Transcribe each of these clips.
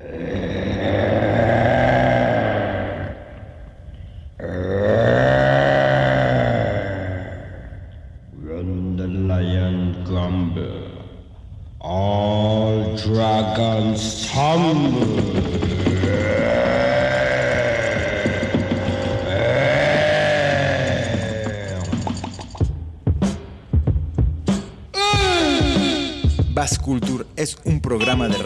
When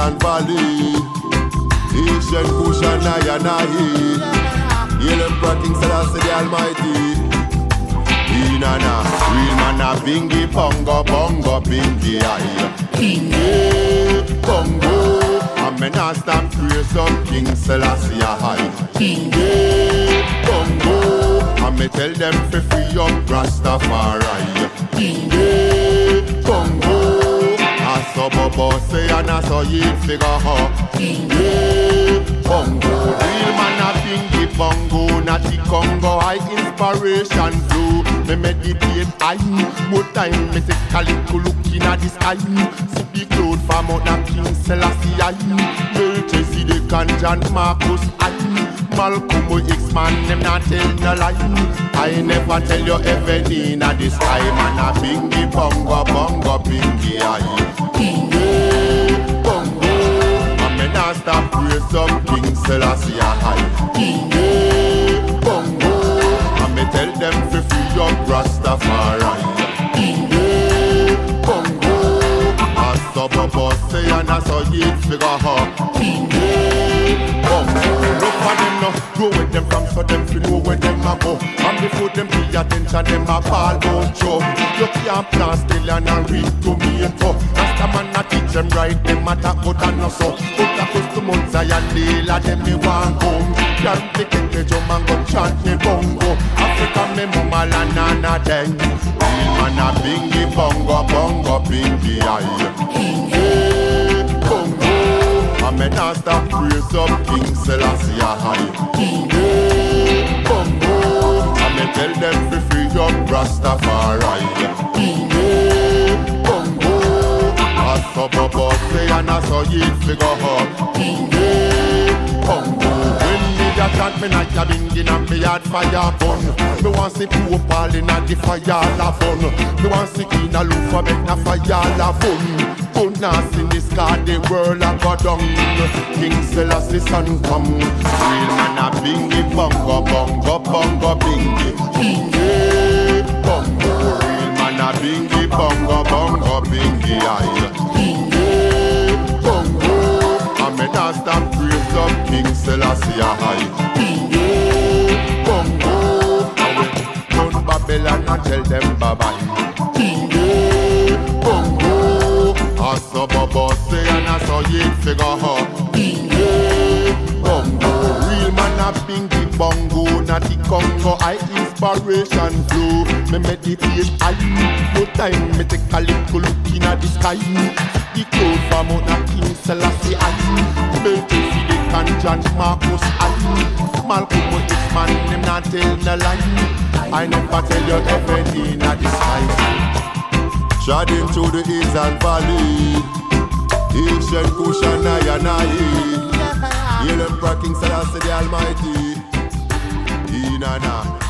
And valley. Asian push and I and I. And prating Selassie the Almighty. Inana, real man a bingy pongo bongo bingy aye. Bingy bongo, eh, I'm a nasty praise some King Selassie high. Bingy bongo, eh, I'm tell them fi free up Rastafari. Bingy bongo. Eh, I saw Bobo say and I saw you figure Yeah, bongo. Real man a bingy bongo. Natty Congo high inspiration flow Me meditate I More time. Me say calico looking at the sky. See the cloud from out the King Selassie I Melchizedek the John Marcus I Malcolm X man them not tell no lie. I never tell you everything in a the sky. Man a bingy bongo bongo bingy aye A stop. Praise some King Selassie a high. Bingy bongo. I'm a tell them fi free up Rastafari. Bingy bongo. I saw Bobo say and I saw you figure how Bingy bongo. Look for them now, go with them from so them fi know where them a go. And before them attention, them a ball about job. You can't plan still and a read to me and so. Rasta man a teach them right, them a talk good and no so. Put a custom on Zion, Leela, them me want come. Can't take it to drum and go chant me bongo. Africa me mama la nana den. Real man a bingy bongo, bongo bingy aye. Hey, bongo. I'm a stop praise up King Selassie a high. Tell them fi free up Rastafari. Hey, bongo. I saw Bobo say and I saw you figure up. Hey, bongo. When me da chant me like a bingin and me yard fire burn. Me want see Pope all in a the fire la fun. Me want see Queen a look make na fire la fun. Could not see this card, the world a go down. King Selassie son come. Real man a bingy bongo bongo bongo bingy. Bingy, bongo, real man a bingy, bongo, bongo, bingy, aye. Bingy, bongo, I me not stop praise up King Selassie, aye. Bingy, bongo, I will run Babylon and tell them bye-bye. Bingy, you figure her. Bingy, bongo, real man a bingy, bongo, not the Congo, I inspiration flow. Me meditate, I no time, me take a little look in the sky. The cloud from out na King Selassie, I to see the Kanjan Marcus, I Malcolm with this man, him not tell no lie. I never tell you everything in the sky. Treading through the hills and valley, ancient Kush and Nayanai. Hail Emperor King Selassie the Almighty. Inanna.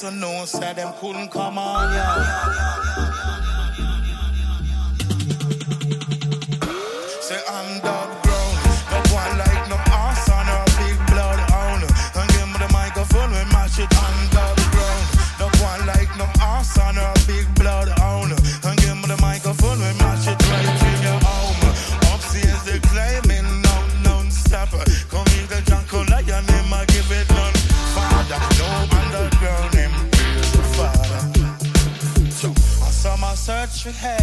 So no said them couldn't come on, yeah. Hey. have.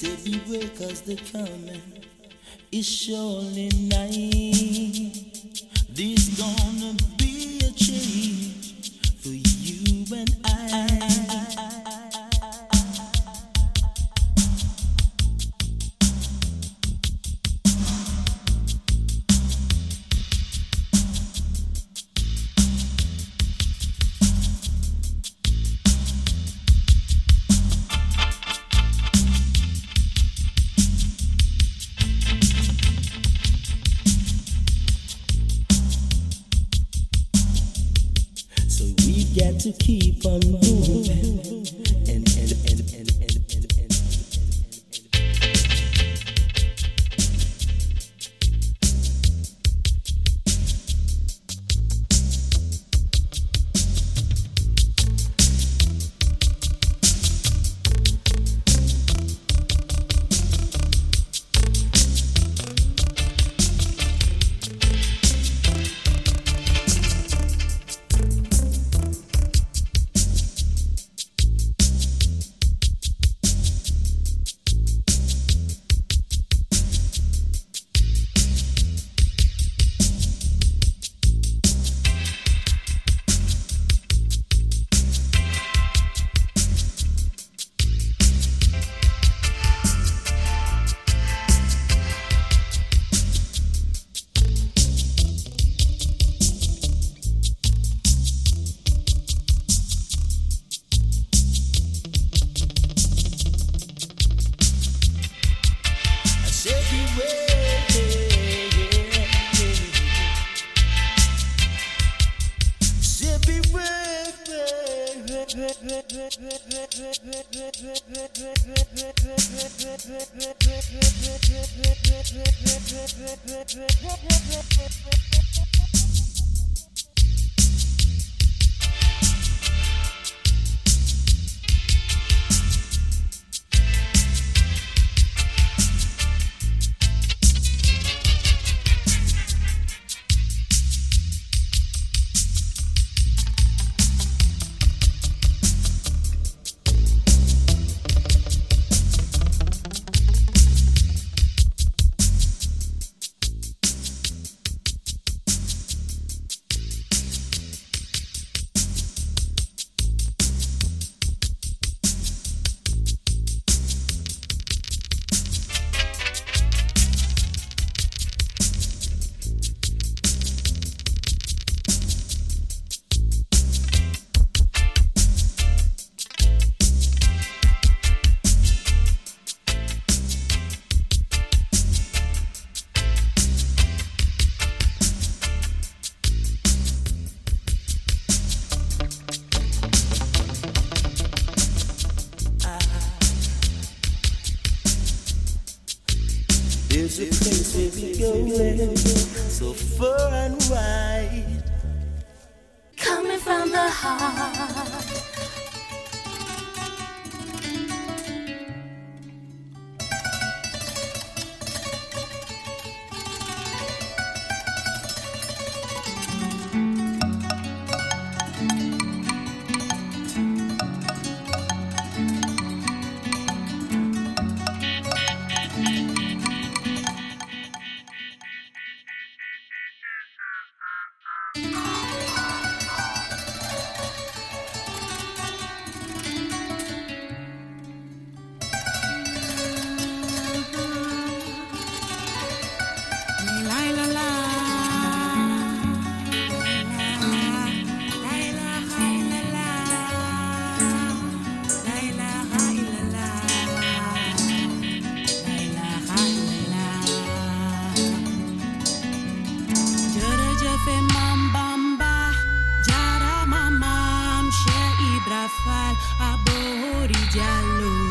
Say beware cause the coming is surely nigh. These gone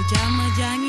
Jallo, Jamajangi